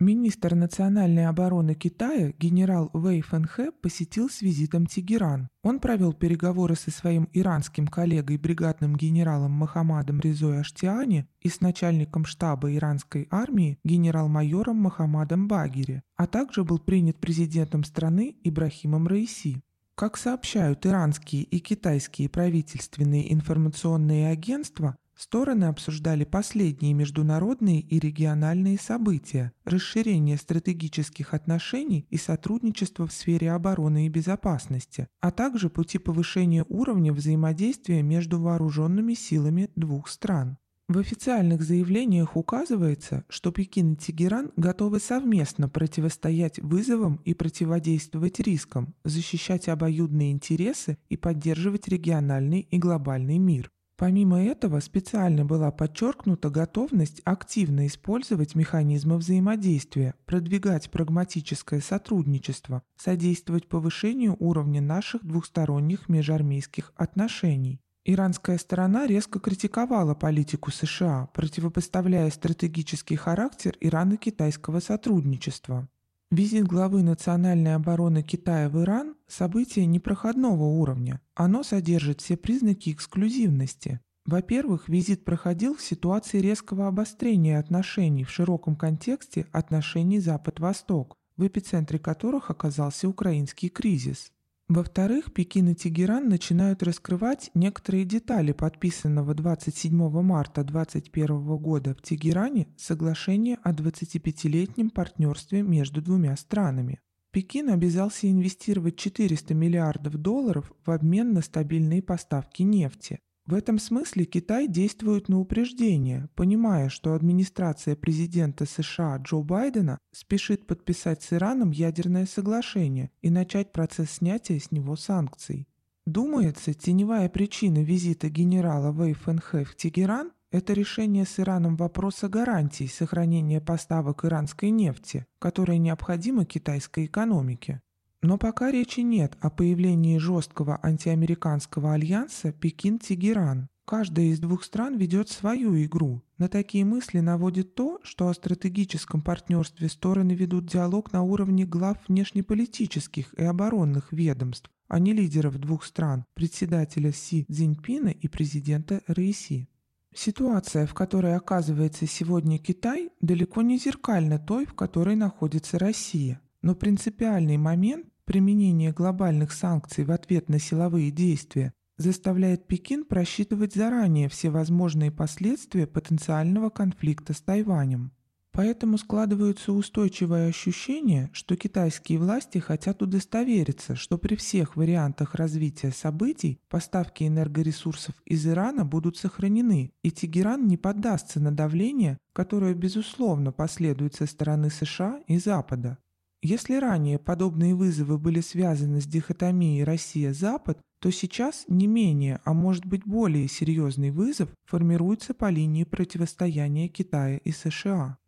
Министр национальной обороны Китая генерал Вэй Фэнхэ посетил с визитом Тегеран. Он провел переговоры со своим иранским коллегой бригадным генералом Мохаммадом Резой Аштиани и с начальником штаба иранской армии генерал-майором Мохаммадом Багири, а также был принят президентом страны Ибрахимом Раиси. Как сообщают иранские и китайские правительственные информационные агентства, Стороны обсуждали последние международные и региональные события, расширение стратегических отношений и сотрудничество в сфере обороны и безопасности, а также пути повышения уровня взаимодействия между вооруженными силами двух стран. В официальных заявлениях указывается, что Пекин и Тегеран готовы совместно противостоять вызовам и противодействовать рискам, защищать обоюдные интересы и поддерживать региональный и глобальный мир. Помимо этого, специально была подчеркнута готовность активно использовать механизмы взаимодействия, продвигать прагматическое сотрудничество, содействовать повышению уровня наших двухсторонних межармейских отношений. Иранская сторона резко критиковала политику США, противопоставляя стратегический характер Ирано-китайского сотрудничества. Визит главы национальной обороны Китая в Иран – событие непроходного уровня. Оно содержит все признаки эксклюзивности. Во-первых, визит проходил в ситуации резкого обострения отношений в широком контексте отношений Запад-Восток, в эпицентре которых оказался украинский кризис. Во-вторых, Пекин и Тегеран начинают раскрывать некоторые детали подписанного 27 марта 2021 года в Тегеране соглашения о 25-летнем партнерстве между двумя странами. Пекин обязался инвестировать 400 миллиардов долларов в обмен на стабильные поставки нефти. В этом смысле Китай действует на упреждение, понимая, что администрация президента США Джо Байдена спешит подписать с Ираном ядерное соглашение и начать процесс снятия с него санкций. Думается, теневая причина визита генерала Вэй Фэнхэ в Тегеран – это решение с Ираном вопроса гарантий сохранения поставок иранской нефти, которая необходима китайской экономике. Но пока речи нет о появлении жесткого антиамериканского альянса Пекин-Тегеран. Каждая из двух стран ведет свою игру. На такие мысли наводит то, что о стратегическом партнерстве стороны ведут диалог на уровне глав внешнеполитических и оборонных ведомств, а не лидеров двух стран, председателя Си Цзиньпина и президента Раиси. Ситуация, в которой оказывается сегодня Китай, далеко не зеркальна той, в которой находится Россия. Но принципиальный момент Применение глобальных санкций в ответ на силовые действия заставляет Пекин просчитывать заранее все возможные последствия потенциального конфликта с Тайванем. Поэтому складывается устойчивое ощущение, что китайские власти хотят удостовериться, что при всех вариантах развития событий поставки энергоресурсов из Ирана будут сохранены, и Тегеран не поддастся на давление, которое, безусловно, последует со стороны США и Запада. Если ранее подобные вызовы были связаны с дихотомией Россия-Запад, то сейчас не менее, а может быть более серьезный вызов формируется по линии противостояния Китая и США.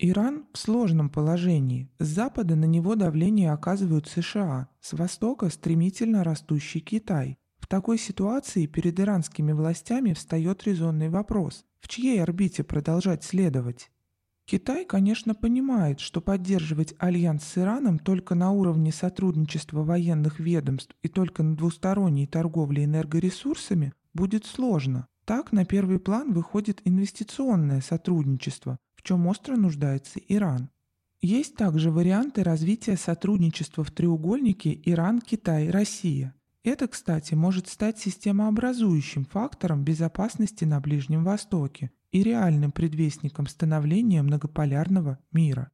Иран в сложном положении. С запада на него давление оказывают США, с востока стремительно растущий Китай. В такой ситуации перед иранскими властями встает резонный вопрос, в чьей орбите продолжать следовать? Китай, конечно, понимает, что поддерживать альянс с Ираном только на уровне сотрудничества военных ведомств и только на двусторонней торговле энергоресурсами будет сложно. Так на первый план выходит инвестиционное сотрудничество, в чем остро нуждается Иран. Есть также варианты развития сотрудничества в треугольнике Иран-Китай-Россия. Это, кстати, может стать системообразующим фактором безопасности на Ближнем Востоке и реальным предвестником становления многополярного мира.